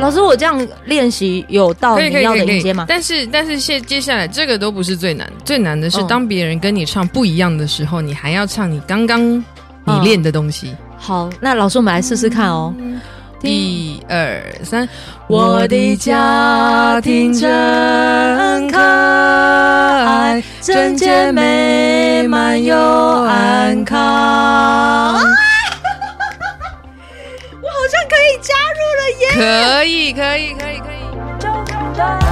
老师，我这样练习有到你要的音阶吗？但是，但是接接下来这个都不是最难，最难的是当别人跟你唱不一样的时候，你还要唱你刚刚你练的东西。嗯、好，那老师，我们来试试看哦。一二三，我的家庭真可爱，整洁美满又安康。可以，可以，可以，可以。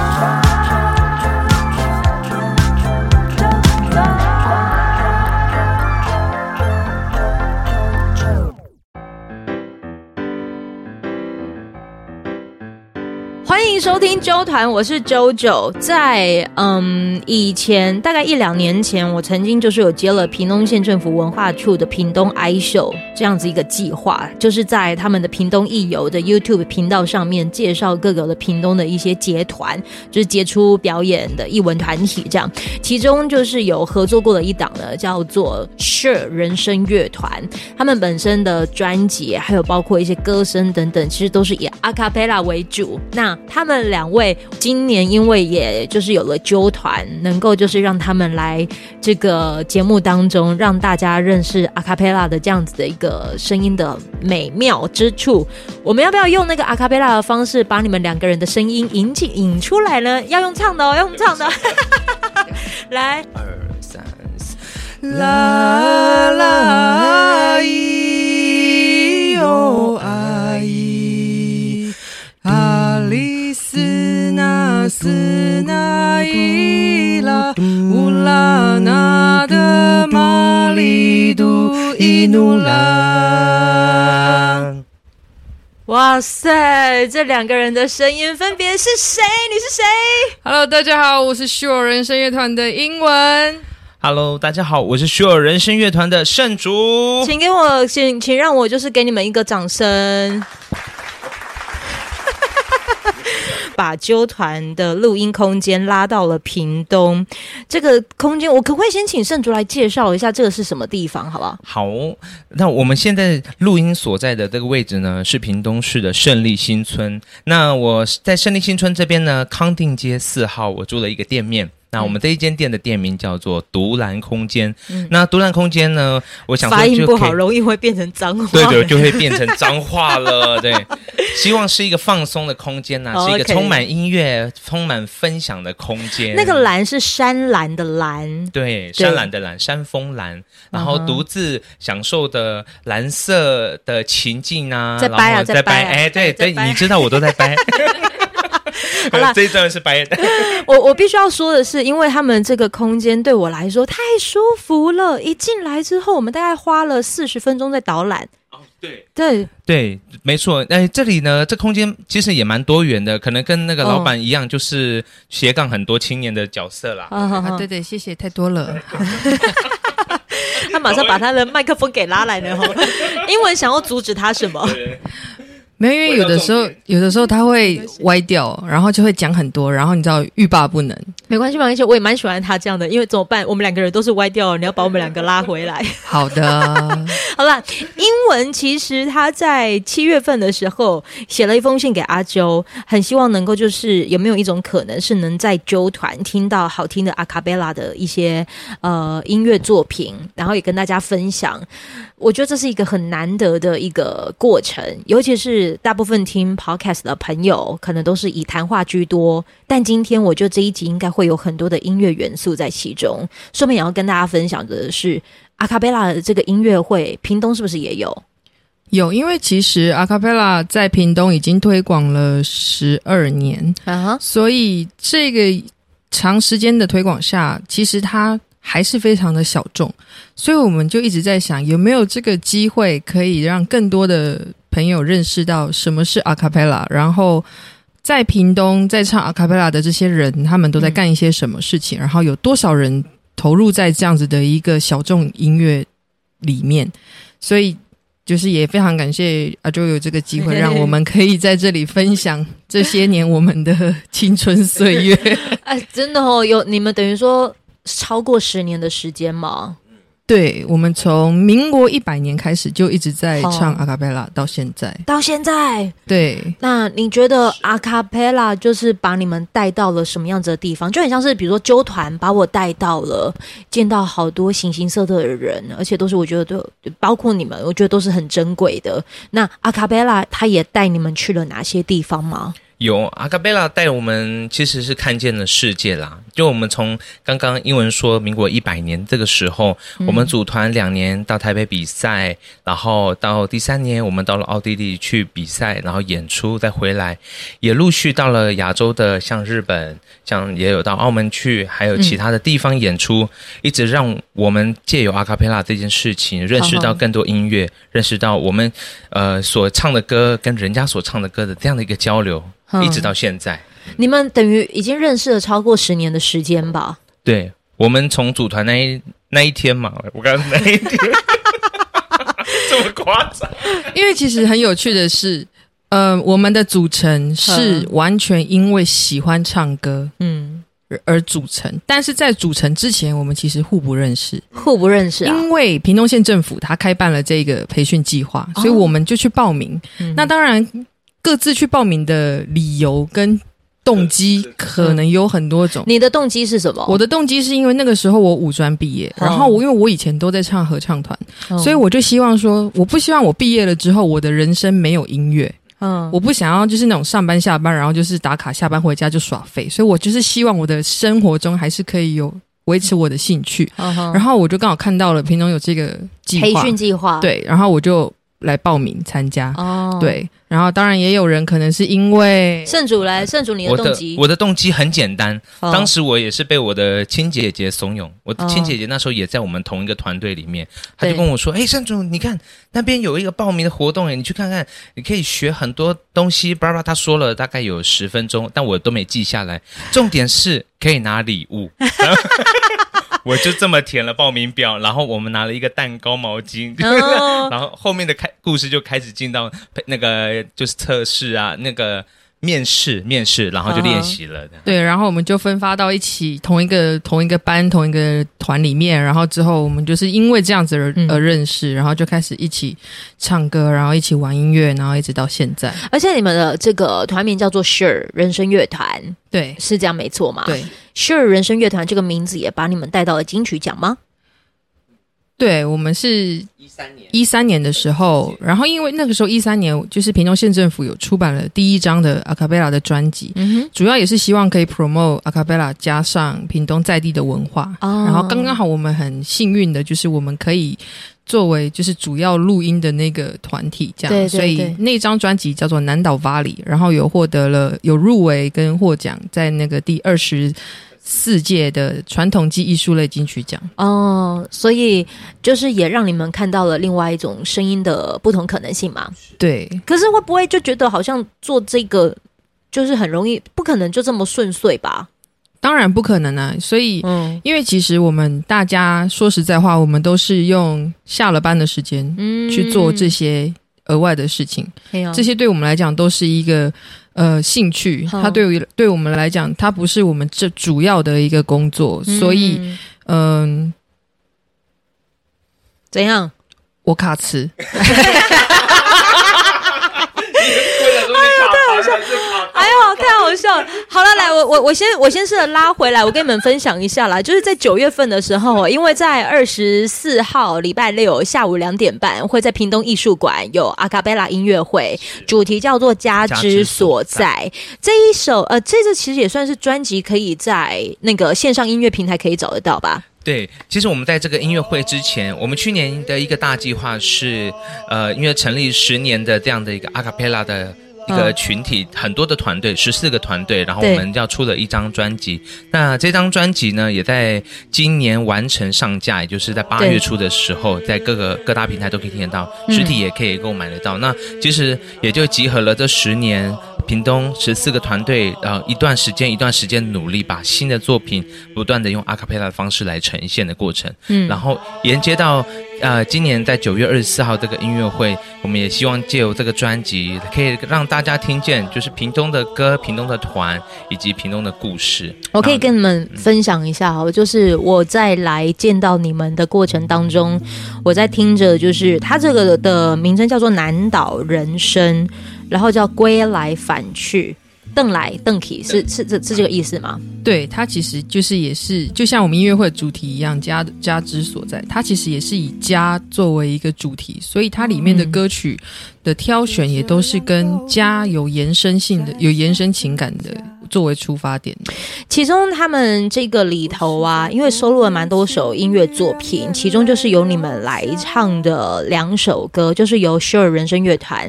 收听周团，我是 JoJo。在嗯以前，大概一两年前，我曾经就是有接了屏东县政府文化处的屏东 i show 这样子一个计划，就是在他们的屏东艺游的 YouTube 频道上面介绍各个的屏东的一些节团，就是杰出表演的艺文团体这样。其中就是有合作过的一档呢，叫做 Sure 人生乐团，他们本身的专辑还有包括一些歌声等等，其实都是以 Acapella 为主。那他们两位今年因为也就是有了纠团，能够就是让他们来这个节目当中，让大家认识阿卡贝拉的这样子的一个声音的美妙之处。我们要不要用那个阿卡贝拉的方式，把你们两个人的声音引起引出来呢？要用唱的哦，要用唱的。来，二三四，啦啦咿哟啊咿啊哩。斯那斯那伊拉乌拉那的玛丽杜伊努拉。哇塞，这两个人的声音分别是谁？你是谁？Hello，大家好，我是 Sure 人声乐团的英文。Hello，大家好，我是 Sure 人声乐团的圣竹。请给我，请请让我就是给你们一个掌声。把纠团的录音空间拉到了屏东，这个空间我可不可以先请圣竹来介绍一下这个是什么地方，好不好？好，那我们现在录音所在的这个位置呢，是屏东市的胜利新村。那我在胜利新村这边呢，康定街四号，我租了一个店面。那我们这一间店的店名叫做独蓝空间。嗯、那独蓝空间呢，我想说发音不好，容易会变成脏话。对对，就会变成脏话了。对，希望是一个放松的空间呐、啊，是一个充满音乐、充满分享的空间。那个蓝是山蓝的蓝，对，山蓝的蓝，山峰蓝，然后独自享受的蓝色的情境啊，在掰啊，在掰，哎，对 对，你知道我都在掰。好了，这一段是白的。我我必须要说的是，因为他们这个空间对我来说太舒服了。一进来之后，我们大概花了四十分钟在导览。哦，对对对，没错。哎，这里呢，这空间其实也蛮多元的，可能跟那个老板一样，就是斜杠很多青年的角色啦。对对，谢谢，太多了。他马上把他的麦克风给拉来了。英文想要阻止他什么？没有，因为有的时候，有的时候他会歪掉，然后就会讲很多，然后你知道欲罢不能。没关系，没关系，我也蛮喜欢他这样的，因为怎么办？我们两个人都是歪掉，你要把我们两个拉回来。好的，好了，英文其实他在七月份的时候写了一封信给阿啾，很希望能够就是有没有一种可能是能在啾团听到好听的阿卡贝拉的一些呃音乐作品，然后也跟大家分享。我觉得这是一个很难得的一个过程，尤其是大部分听 podcast 的朋友，可能都是以谈话居多。但今天我觉得这一集应该会有很多的音乐元素在其中。顺便也要跟大家分享的是，阿卡贝拉的这个音乐会，屏东是不是也有？有，因为其实阿卡贝拉在屏东已经推广了十二年啊，所以这个长时间的推广下，其实它。还是非常的小众，所以我们就一直在想，有没有这个机会可以让更多的朋友认识到什么是阿卡贝拉，然后在屏东在唱阿卡贝拉的这些人，他们都在干一些什么事情，然后有多少人投入在这样子的一个小众音乐里面，所以就是也非常感谢阿周有这个机会，让我们可以在这里分享这些年我们的青春岁月。哎，真的哦，有你们等于说。超过十年的时间吗？对，我们从民国一百年开始就一直在唱阿卡贝拉，到现在，到现在。对，那你觉得阿卡贝拉就是把你们带到了什么样子的地方？就很像是比如说纠团把我带到了，见到好多形形色色的人，而且都是我觉得都包括你们，我觉得都是很珍贵的。那阿卡贝拉他也带你们去了哪些地方吗？有阿卡贝拉带我们，其实是看见了世界啦。就我们从刚刚英文说民国一百年这个时候，嗯、我们组团两年到台北比赛，然后到第三年我们到了奥地利去比赛，然后演出再回来，也陆续到了亚洲的像日本，像也有到澳门去，还有其他的地方演出，嗯、一直让我们借由阿卡贝拉这件事情认识到更多音乐，认识到我们呃所唱的歌跟人家所唱的歌的这样的一个交流。一直到现在，你们等于已经认识了超过十年的时间吧？对，我们从组团那一那一天嘛，我刚刚那一天 这么夸张？因为其实很有趣的是，呃，我们的组成是完全因为喜欢唱歌，嗯，而组成。但是在组成之前，我们其实互不认识，互不认识啊。因为屏东县政府他开办了这个培训计划，所以我们就去报名。哦，那当然。各自去报名的理由跟动机可能有很多种。你的动机是什么？我的动机是因为那个时候我五专毕业，然后我因为我以前都在唱合唱团，所以我就希望说，我不希望我毕业了之后我的人生没有音乐。嗯，我不想要就是那种上班下班，然后就是打卡下班回家就耍废，所以我就是希望我的生活中还是可以有维持我的兴趣。然后我就刚好看到了平常有这个计划，培训计划，对，然后我就来报名参加。哦，对。然后，当然也有人可能是因为圣主来，圣主你的动机，我的动机很简单。哦、当时我也是被我的亲姐姐怂恿，我的亲姐姐那时候也在我们同一个团队里面，她、哦、就跟我说：“哎，圣主，你看那边有一个报名的活动，哎，你去看看，你可以学很多东西。”巴拉巴拉，他说了大概有十分钟，但我都没记下来。重点是可以拿礼物。我就这么填了报名表，然后我们拿了一个蛋糕、毛巾，哦、然后后面的开故事就开始进到那个就是测试啊，那个。面试，面试，然后就练习了。Uh-huh. 对，然后我们就分发到一起同一个同一个班同一个团里面，然后之后我们就是因为这样子而、嗯、而认识，然后就开始一起唱歌，然后一起玩音乐，然后一直到现在。而且你们的这个团名叫做 Sure 人生乐团，对，是这样没错吗？对，Sure 人生乐团这个名字也把你们带到了金曲奖吗？对，我们是一三年。一三年的时候，然后因为那个时候一三年就是屏东县政府有出版了第一张的阿卡贝拉的专辑，嗯，主要也是希望可以 promote 阿卡贝拉加上屏东在地的文化，哦，然后刚刚好我们很幸运的就是我们可以作为就是主要录音的那个团体，这样，对对对，所以那张专辑叫做南岛 Valley，然后有获得了有入围跟获奖，在那个第二十。四届的传统暨艺术类金曲奖哦，所以就是也让你们看到了另外一种声音的不同可能性嘛。对，可是会不会就觉得好像做这个就是很容易，不可能就这么顺遂吧？当然不可能啊！所以，嗯，因为其实我们大家说实在话，我们都是用下了班的时间去做这些额外的事情，嗯，这些对我们来讲都是一个。呃，兴趣，它对于对我们来讲，它不是我们这主要的一个工作，嗯、所以，嗯、呃，怎样？我卡词。哎呦，太好笑了！好了，来，我我我先我先试着拉回来，我跟你们分享一下啦。就是在九月份的时候，因为在二十四号礼拜六下午两点半，会在屏东艺术馆有阿卡贝拉音乐会，主题叫做“家之所在”。这一首呃，这个其实也算是专辑，可以在那个线上音乐平台可以找得到吧？对，其实我们在这个音乐会之前，我们去年的一个大计划是，呃，因为成立十年的这样的一个阿卡贝拉的。一个群体，很多的团队，十四个团队，然后我们要出了一张专辑。那这张专辑呢，也在今年完成上架，也就是在八月初的时候，在各个各大平台都可以听得到，实体也可以购买得到。那其实也就集合了这十年。屏东十四个团队，呃，一段时间一段时间努力，把新的作品不断的用阿卡贝拉的方式来呈现的过程。嗯，然后连接到呃，今年在九月二十四号这个音乐会，我们也希望借由这个专辑，可以让大家听见，就是屏东的歌、屏东的团以及屏东的故事。我可以跟你们分享一下哈，就是我在来见到你们的过程当中，我在听着，就是它这个的名称叫做南岛人生。然后叫归来返去，邓来邓去是是这是这个意思吗？对，它其实就是也是就像我们音乐会的主题一样，家家之所在，它其实也是以家作为一个主题，所以它里面的歌曲的挑选也都是跟家有延伸性的、有延伸情感的。作为出发点，其中他们这个里头啊，因为收录了蛮多首音乐作品，其中就是由你们来唱的两首歌，就是由 Sure 人声乐团，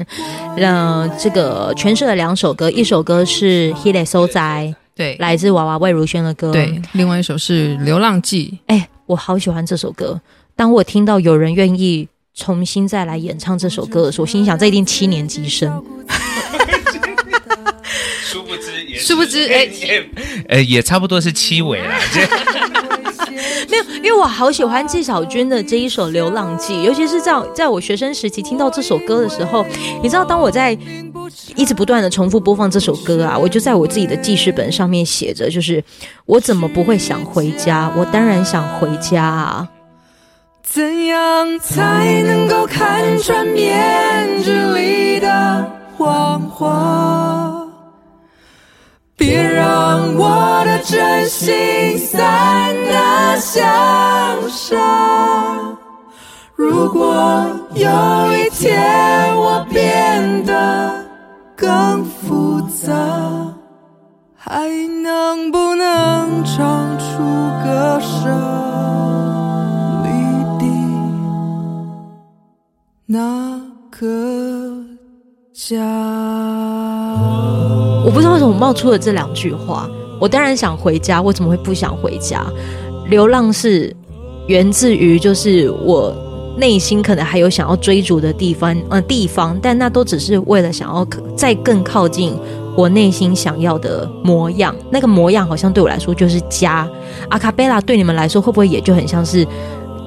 嗯、呃、这个诠释了两首歌，一首歌是《迄个所在》，对，来自娃娃魏如萱的歌，对，另外一首是《流浪记》。哎，我好喜欢这首歌，当我听到有人愿意重新再来演唱这首歌的时候，我心想这一定七年级生。殊不知，哎，呃，也差不多是七尾啦。没有，因为我好喜欢纪晓君的这一首《流浪记》，尤其是在在我学生时期听到这首歌的时候，你知道，当我在一直不断的重复播放这首歌啊，我就在我自己的记事本上面写着，就是我怎么不会想回家？我当然想回家啊！怎样才能够看穿面具里的谎话？别让我的真心散得像沙。如果有一天我变得更复杂，还能不能唱出歌声里的那个家？我不知道为什么冒出了这两句话。我当然想回家，我怎么会不想回家？流浪是源自于就是我内心可能还有想要追逐的地方，呃，地方，但那都只是为了想要再更靠近我内心想要的模样。那个模样好像对我来说就是家。阿卡贝拉对你们来说会不会也就很像是？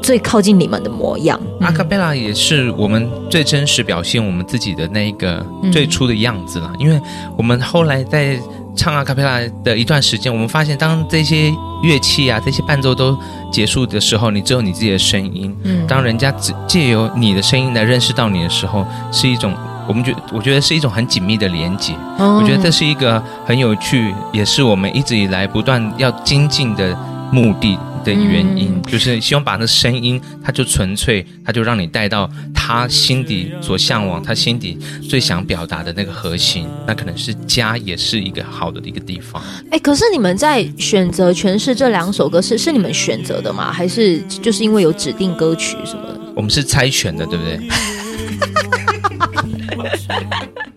最靠近你们的模样，阿卡贝拉也是我们最真实表现我们自己的那一个最初的样子了。嗯、因为我们后来在唱阿卡贝拉的一段时间，我们发现，当这些乐器啊、这些伴奏都结束的时候，你只有你自己的声音。嗯，当人家只借由你的声音来认识到你的时候，是一种我们觉我觉得是一种很紧密的连接。哦、我觉得这是一个很有趣，也是我们一直以来不断要精进的目的。的原因、嗯、就是希望把那声音，它就纯粹，它就让你带到他心底所向往，他心底最想表达的那个核心，那可能是家，也是一个好的一个地方。哎，可是你们在选择诠释这两首歌是是你们选择的吗？还是就是因为有指定歌曲什么的？我们是猜拳的，对不对？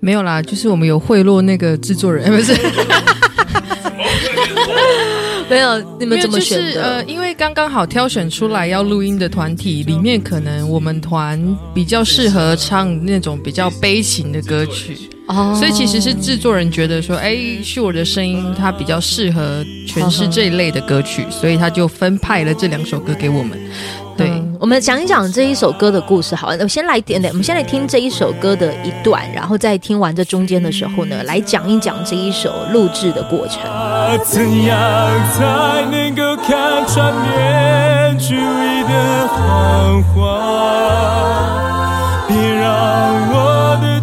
没有啦，就是我们有贿赂那个制作人，不是。没有，你们怎么选的？就是、呃，因为刚刚好挑选出来要录音的团体里面，可能我们团比较适合唱那种比较悲情的歌曲哦，所以其实是制作人觉得说，哎，Sure 的声音它比较适合诠释这一类的歌曲，所以他就分派了这两首歌给我们。我们讲一讲这一首歌的故事。好，我先来点点，我们先来听这一首歌的一段，然后再听完这中间的时候呢，来讲一讲这一首录制的过程。怎样才能够看穿面具里的谎话？别让我的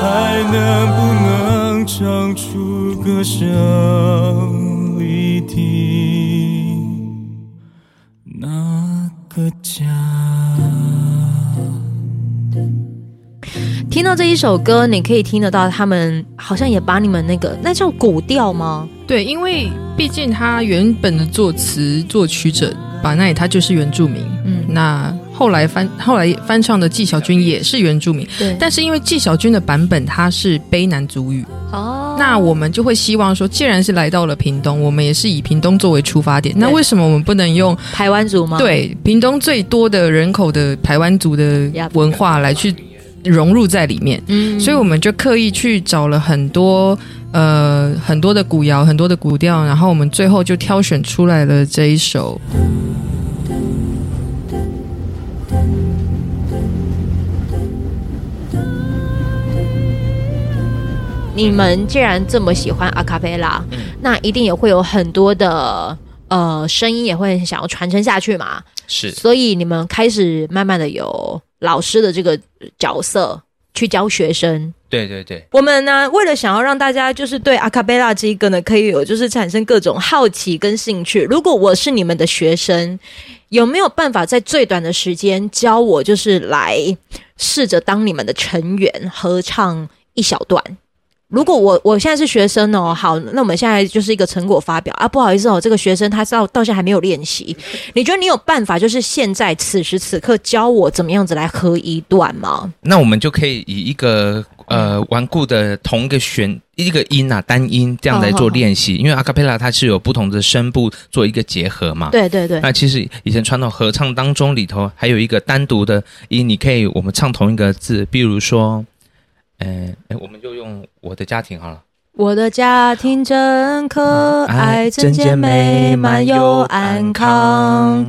还能不能唱出歌声里的那个家？听到这一首歌，你可以听得到他们好像也把你们那个那叫古调吗？对，因为毕竟他原本的作词作曲者巴奈他就是原住民，嗯，那。后来翻后来翻唱的纪晓君也是原住民，对，但是因为纪晓君的版本它是卑南族语哦。那我们就会希望说，既然是来到了屏东，我们也是以屏东作为出发点。那为什么我们不能用台湾族吗？对，屏东最多的人口的台湾族的文化来去融入在里面。嗯，所以我们就刻意去找了很多呃很多的古谣，很多的古调，然后我们最后就挑选出来了这一首。你们既然这么喜欢阿卡贝拉，嗯、那一定也会有很多的呃声音，也会想要传承下去嘛。是，所以你们开始慢慢的有老师的这个角色去教学生。对对对，我们呢，为了想要让大家就是对阿卡贝拉这一个呢，可以有就是产生各种好奇跟兴趣。如果我是你们的学生，有没有办法在最短的时间教我，就是来试着当你们的成员，合唱一小段？如果我我现在是学生哦，好，那我们现在就是一个成果发表啊，不好意思哦，这个学生他到到现在还没有练习，你觉得你有办法就是现在此时此刻教我怎么样子来合一段吗？那我们就可以以一个呃顽固的同一个弦一个音啊单音这样来做练习，因为阿卡贝拉它是有不同的声部做一个结合嘛。对对对。那其实以前传统合唱当中里头还有一个单独的音，你可以我们唱同一个字，比如说。哎哎，我们就用我的家庭好了。我的家庭真可爱，真健美，满又安康。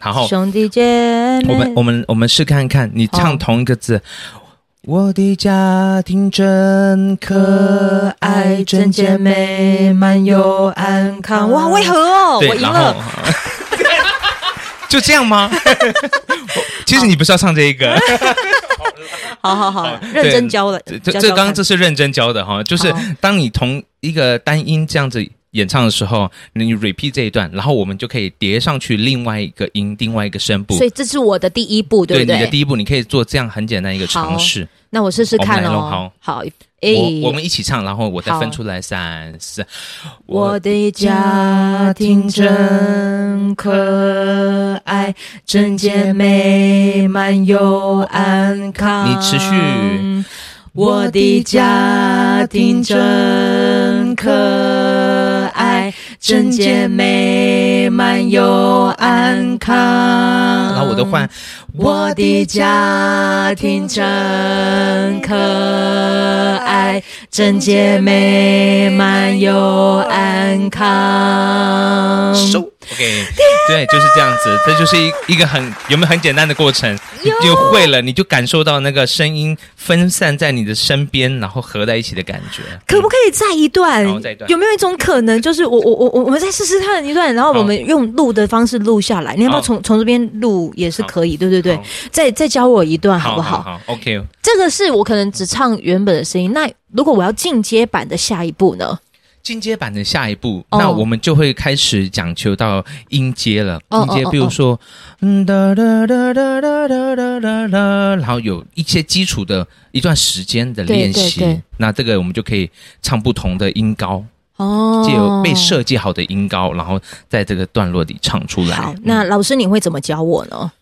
然后兄弟姐妹，我们我们我们试看看，你唱同一个字。我的家庭真可爱，真健美，满又安康。哇，为何哦？我赢了。就这样吗？其实你不是要唱这一个。好 好好，认真教的。这这刚刚这是认真教的哈，就是当你同一个单音这样子演唱的时候，你 repeat 这一段，然后我们就可以叠上去另外一个音，另外一个声部。所以这是我的第一步，对不对？对，你的第一步，你可以做这样很简单一个尝试。那我试试看哦。好，好，我我们一起唱，然后我再分出来三四。我的家庭真可爱，真健美，满又安康。你持续。我的家庭真可爱，真健美，满又安康。然后我都换。我的家庭真可爱，真健美，满又安康。OK，对，就是这样子，这就是一一个很有没有很简单的过程，你就会了，你就感受到那个声音分散在你的身边，然后合在一起的感觉。可不可以再一段？再一段，有没有一种可能，就是我我我我我们再试试看一段，然后我们用录的方式录下来。你要不要从从这边录也是可以，对对对。再再教我一段好不好？好，OK。这个是我可能只唱原本的声音，那如果我要进阶版的下一步呢？进阶版的下一步，那我们就会开始讲求到音阶了。音阶，比如说，嗯哒哒哒哒哒哒哒哒，然后有一些基础的一段时间的练习。那这个我们就可以唱不同的音高哦，借由被设计好的音高，然后在这个段落里唱出来。好，那老师你会怎么教我呢？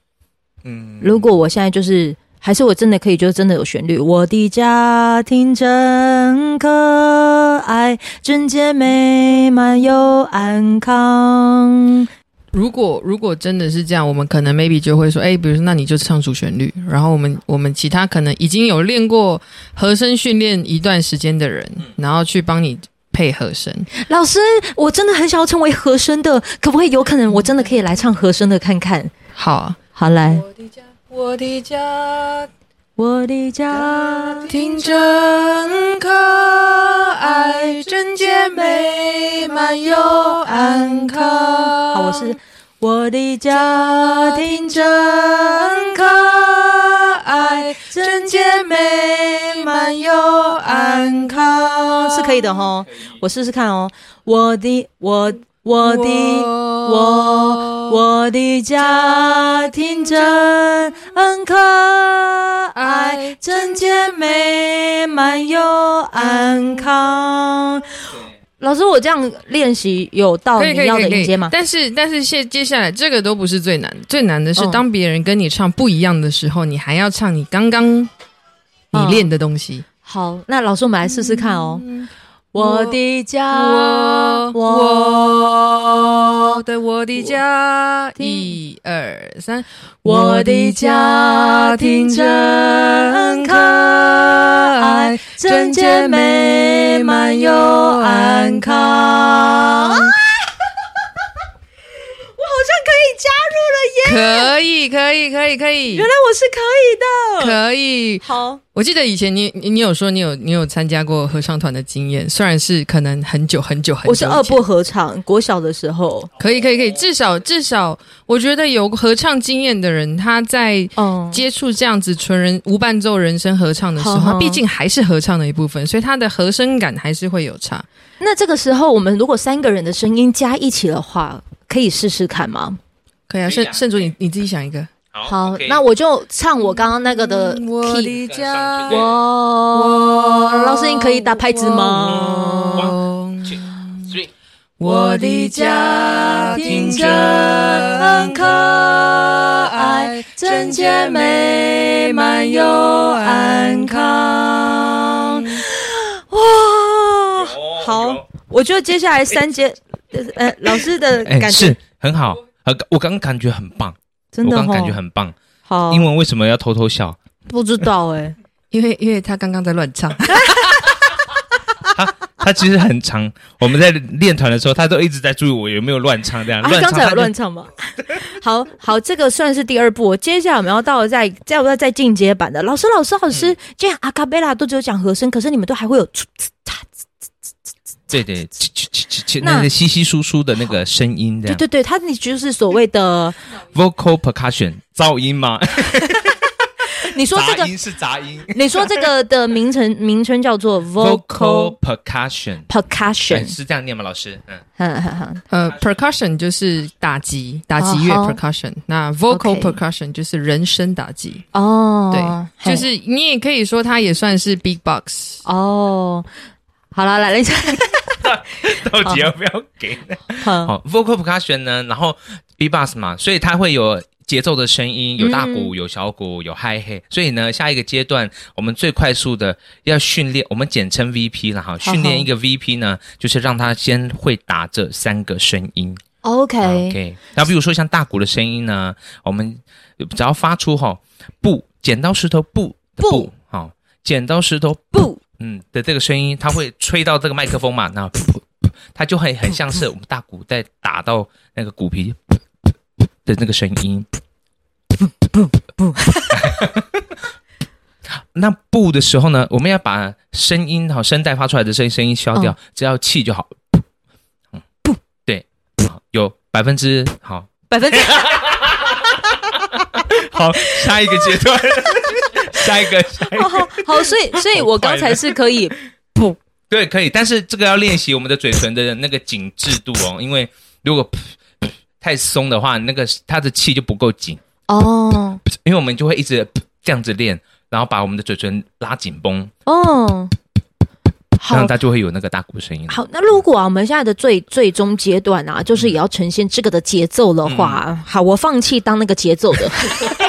嗯，如果我现在就是。还是我真的可以，就真的有旋律。我的家庭真可爱，真洁美，满又安康。如果如果真的是这样，我们可能 maybe 就会说，哎，比如说，那你就唱主旋律，然后我们我们其他可能已经有练过和声训练一段时间的人，然后去帮你配和声。老师，我真的很想要成为和声的，可不可以？有可能我真的可以来唱和声的看看。好，好来。我的家，我的家我的家庭真可爱，真健美，满又安康。好，我是我的家庭真可爱，真健美，满又安康，是可以的齁。我试试看哦，我的我。我的我我我的家庭真可爱，真健美，满又安康。老师，我这样练习有到你要的音阶吗？但是，但是，接接下来这个都不是最难，最难的是当别人跟你唱不一样的时候，你还要唱你刚刚你练的东西。好，那老师，我们来试试看哦。我的家，我的我的家，一二三，我的家庭真可爱，真洁美满又安康。可以，可以，可以，原来我是可以的，可以。好，我记得以前你你有说你有你有参加过合唱团的经验，虽然是可能很久很久很久。我是二部合唱，国小的时候。可以，可以，可以。至少至少，我觉得有合唱经验的人，他在接触这样子纯人无伴奏人声合唱的时候，他毕竟还是合唱的一部分，所以他的和声感还是会有差。那这个时候，我们如果三个人的声音加一起的话，可以试试看吗？可以啊，圣圣主，你你自己想一个。好，好，那我就唱我刚刚那个的 key。我的家，我，老师，你可以打拍子吗。我的家庭真可爱，真洁美满又安康。哇，好，我觉得接下来三节，呃，老师的感觉是很好。我刚刚感觉很棒，真的、哦，我刚刚感觉很棒。好，英文为什么要偷偷笑？不知道哎、欸，因为因为他刚刚在乱唱。他他其实很长，我们在练团的时候，他都一直在注意我有没有乱唱这样。啊、刚才有乱唱吗？好好，这个算是第二步。接下来我们要到了再再再再进阶版的。老师老师老师，这样、嗯、阿卡贝拉都只有讲和声，可是你们都还会有。对对，那个稀稀疏疏的那个声音，这样。对对对，它你就是所谓的 vocal percussion 噪音吗？你说这个杂音是杂音。你说这个的名称 名称叫做 vocal percussion percussion 是这样念吗？老师，嗯，呃，percussion 就是打击打击乐 percussion，那 vocal percussion 就是人声打击。哦，对，就是你也可以说它也算是 big box。哦，好了，来了一下。到底要不要给呢？好，好，vocal percussion 呢？然后 B-box 嘛，所以它会有节奏的声音，有大鼓，有小鼓，有 hi-hat。所以呢，下一个阶段我们最快速的要训练，我们简称 VP 了哈。训练一个 VP 呢，就是让他先会打这三个声音。OK OK。那比如说像大鼓的声音呢，我们只要发出哈不剪刀石头布布好，剪刀石头布。嗯的这个声音，它会吹到这个麦克风嘛？那噗噗噗，它就会很像是我们大鼓在打到那个鼓皮的那个声音。噗噗噗。那不的时候呢，我们要把声音好声带发出来的声音声音消掉，哦、只要气就好。嗯，不对，有百分之好百分之。好，下一个阶段。下一个，下一个，好，好，所以，所以我刚才是可以 不，对，可以，但是这个要练习我们的嘴唇的那个紧致度哦，因为如果太松的话，那个它的气就不够紧。哦，因为我们就会一直这样子练，然后把我们的嘴唇拉紧绷。哦，这样它就会有那个大鼓声音。好，那如果啊，我们现在的最最终阶段啊，就是也要呈现这个的节奏的话，嗯、好，我放弃当那个节奏的。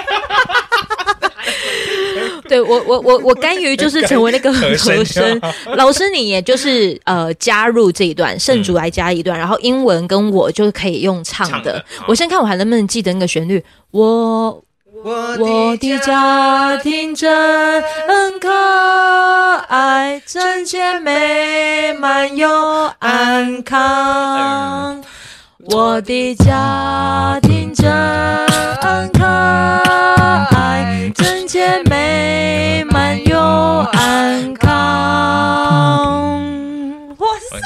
对我我我我甘于就是 成为那个 和声老师，你也就是呃加入这一段圣主来加一段，然后英文跟我就可以用唱的。我先看我还能不能记得那个旋律。我我的家庭真可爱，真洁美满又安康。我的家庭真可爱，真洁美满又安康。哇塞！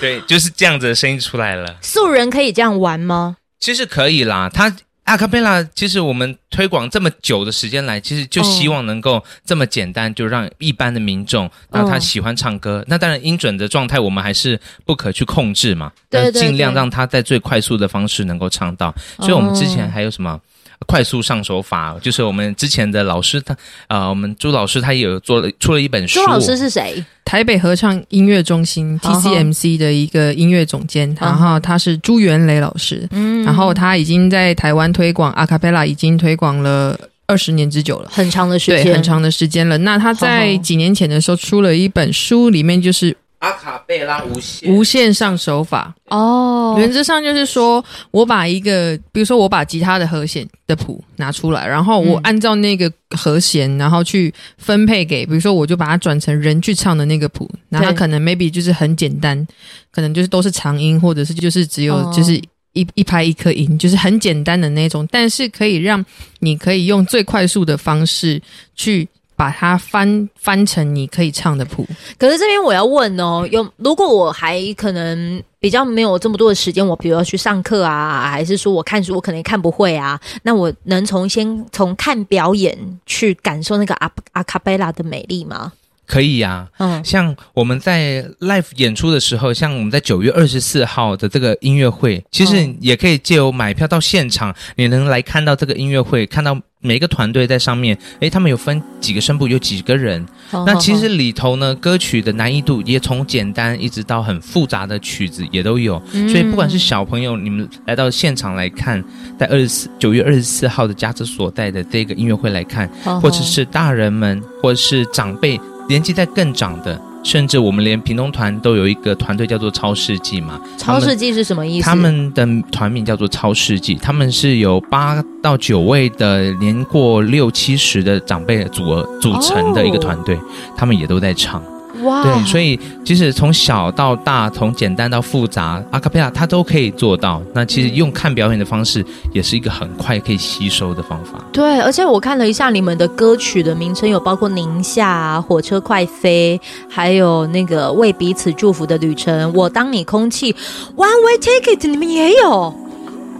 对，就是这样子的声音出来了。素人可以这样玩吗？其实可以啦，他。阿卡贝拉，其实我们推广这么久的时间来，其实就希望能够这么简单，就让一般的民众，然后他喜欢唱歌。那当然音准的状态，我们还是不可去控制嘛。对，尽量让他在最快速的方式能够唱到。所以我们之前还有什么快速上手法，就是我们之前的老师他，呃，我们朱老师他也有做了出了一本书。朱老师是谁？台北合唱音乐中心 TCMC 的一个音乐总监，然后他是朱元雷老师，嗯，然后他已经在台湾推广阿卡贝拉，已经推广了二十年之久了，很长的时间，对，很长的时间了。那他在几年前的时候出了一本书，里面就是。阿卡贝拉无限。无限上手法。哦，原则上就是说，我把一个，比如说我把吉他的和弦的谱拿出来，然后我按照那个和弦，然后去分配给，比如说我就把它转成人去唱的那个谱，那它可能 maybe 就是很简单，可能就是都是长音，或者是就是只有就是一一拍一颗音，就是很简单的那种，但是可以让你可以用最快速的方式去。把它翻翻成你可以唱的谱，可是这边我要问哦，有如果我还可能比较没有这么多的时间，我比如要去上课啊，还是说我看书我可能看不会啊，那我能从先从看表演去感受那个阿阿卡贝拉的美丽吗？可以呀、啊，嗯，像我们在 live 演出的时候，像我们在九月二十四号的这个音乐会，其实也可以借由买票到现场，你能来看到这个音乐会，看到每一个团队在上面，诶，他们有分几个声部，有几个人，那其实里头呢，歌曲的难易度也从简单一直到很复杂的曲子也都有，所以不管是小朋友，你们来到现场来看，在二十四九月二十四号的家之所在的这个音乐会来看，或者是大人们，或者是长辈。年纪在更长的，甚至我们连屏东团都有一个团队叫做超世纪嘛。超世纪是什么意思？他们的团名叫做超世纪，他们是由八到九位的年过六七十的长辈组合组成的一个团队，哦，他们也都在唱。哇，对，所以即使从小到大，从简单到复杂，阿卡贝拉他都可以做到。那其实用看表演的方式，也是一个很快可以吸收的方法。对，而且我看了一下你们的歌曲的名称，有包括宁夏啊、火车快飞，还有那个为彼此祝福的旅程，我当你空气，One Way Ticket，你们也有。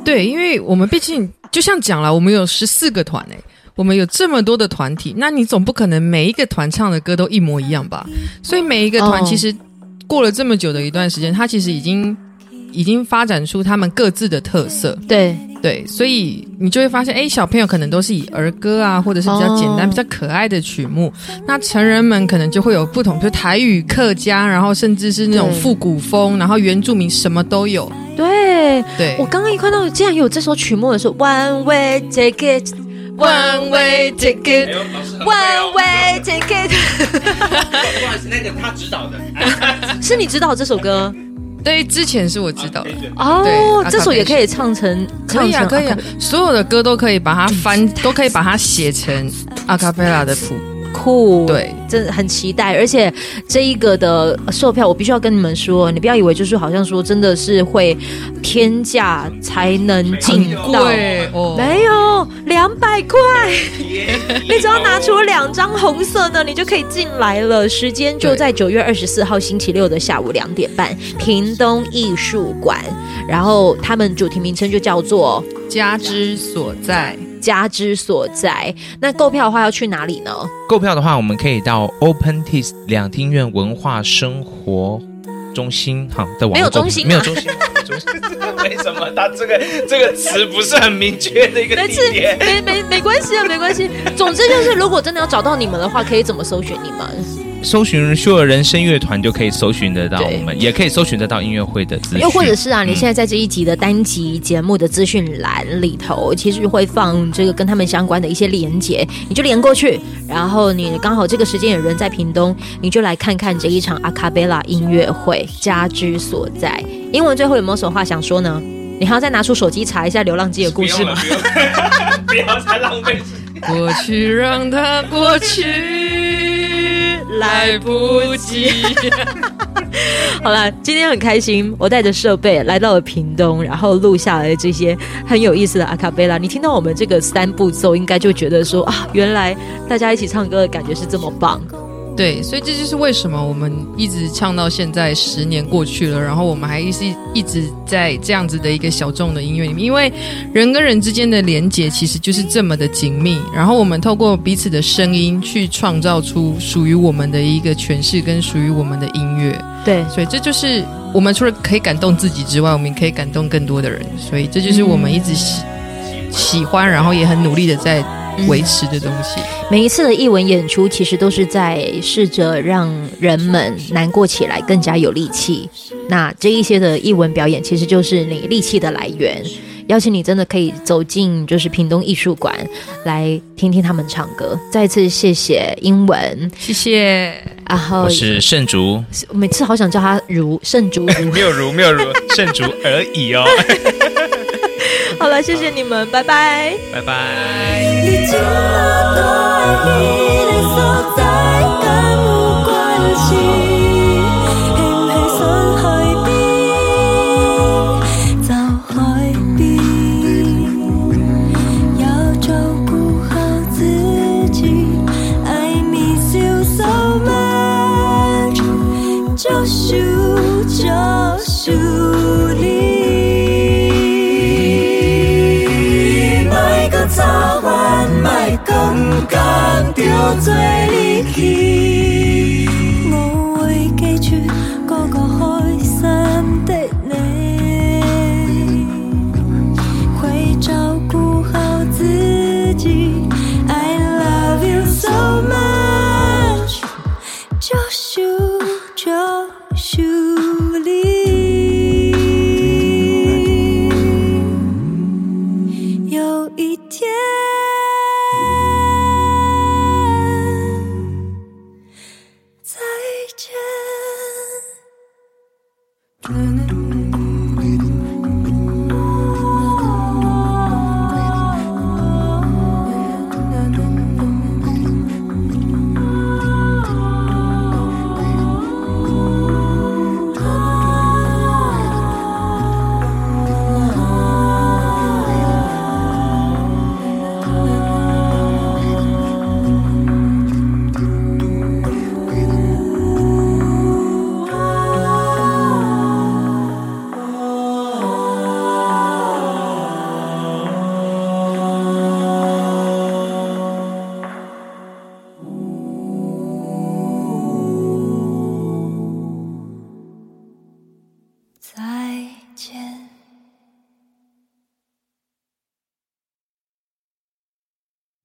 对，因为我们毕竟就像讲了，我们有十四个团诶、欸。我们有这么多的团体，那你总不可能每一个团唱的歌都一模一样吧？所以每一个团其实过了这么久的一段时间，它其实已经已经发展出他们各自的特色。对对，所以你就会发现，哎，小朋友可能都是以儿歌啊，或者是比较简单、比较可爱的曲目。那成人们可能就会有不同，比如台语、客家，然后甚至是那种复古风，然后原住民什么都有。对对，我刚刚一看到竟然有这首曲目的时候，One Way Ticket。One way ticket, one way ticket。不好意思，那个他指导的，是你指导这首歌？对，之前是我指导的。哦，这首也可以唱成，可以啊，可以啊，所有的歌都可以把它翻，都可以把它写成阿卡贝拉的谱。酷，对，真的很期待，而且这一个的售票，我必须要跟你们说，你不要以为就是好像说真的是会天价才能进到，哦，没有两百块，你只要拿出两张红色的，你就可以进来了。时间就在九月二十四号星期六的下午两点半，屏东艺术馆，然后他们主题名称就叫做家之所在。家之所在。那购票的话要去哪里呢？购票的话，我们可以到 OpenTix 两厅院文化生活中心。哈，在网没有中心，没有中心，中心为什么？他这个这个词不是很明确的一个地点。没没没关系啊，没关系。总之就是，如果真的要找到你们的话，可以怎么搜寻你们？搜寻秀儿人生乐团就可以搜寻得到我们，也可以搜寻得到音乐会的资讯。又或者是啊，你现在在这一集的单集节目的资讯栏里头，其实会放这个跟他们相关的一些连接，你就连过去，然后你刚好这个时间有人在屏东，你就来看看这一场阿卡贝拉音乐会，家居所在。英文最后有没有什么话想说呢？你还要再拿出手机查一下流浪记的故事吗？不要再浪费时间。过去让它过去。来不及。好了，今天很开心，我带着设备来到了屏东，然后录下来这些很有意思的阿卡贝拉。你听到我们这个三步骤，应该就觉得说啊，原来大家一起唱歌的感觉是这么棒。对，所以这就是为什么我们一直唱到现在，十年过去了，然后我们还是一直在这样子的一个小众的音乐里面，因为人跟人之间的连接其实就是这么的紧密，然后我们透过彼此的声音去创造出属于我们的一个诠释跟属于我们的音乐。对，所以这就是我们除了可以感动自己之外，我们也可以感动更多的人。所以这就是我们一直喜喜欢，然后也很努力的在。维持的东西，每一次的译文演出，其实都是在试着让人们难过起来，更加有力气。那这一些的译文表演，其实就是你力气的来源。邀请你真的可以走进就是屏东艺术馆来听听他们唱歌。再次谢谢英文，谢谢。然后我是圣竹，每次好想叫他如圣竹 如，没有如没有如圣竹而已哦。好了，谢谢你们，拜拜，拜拜。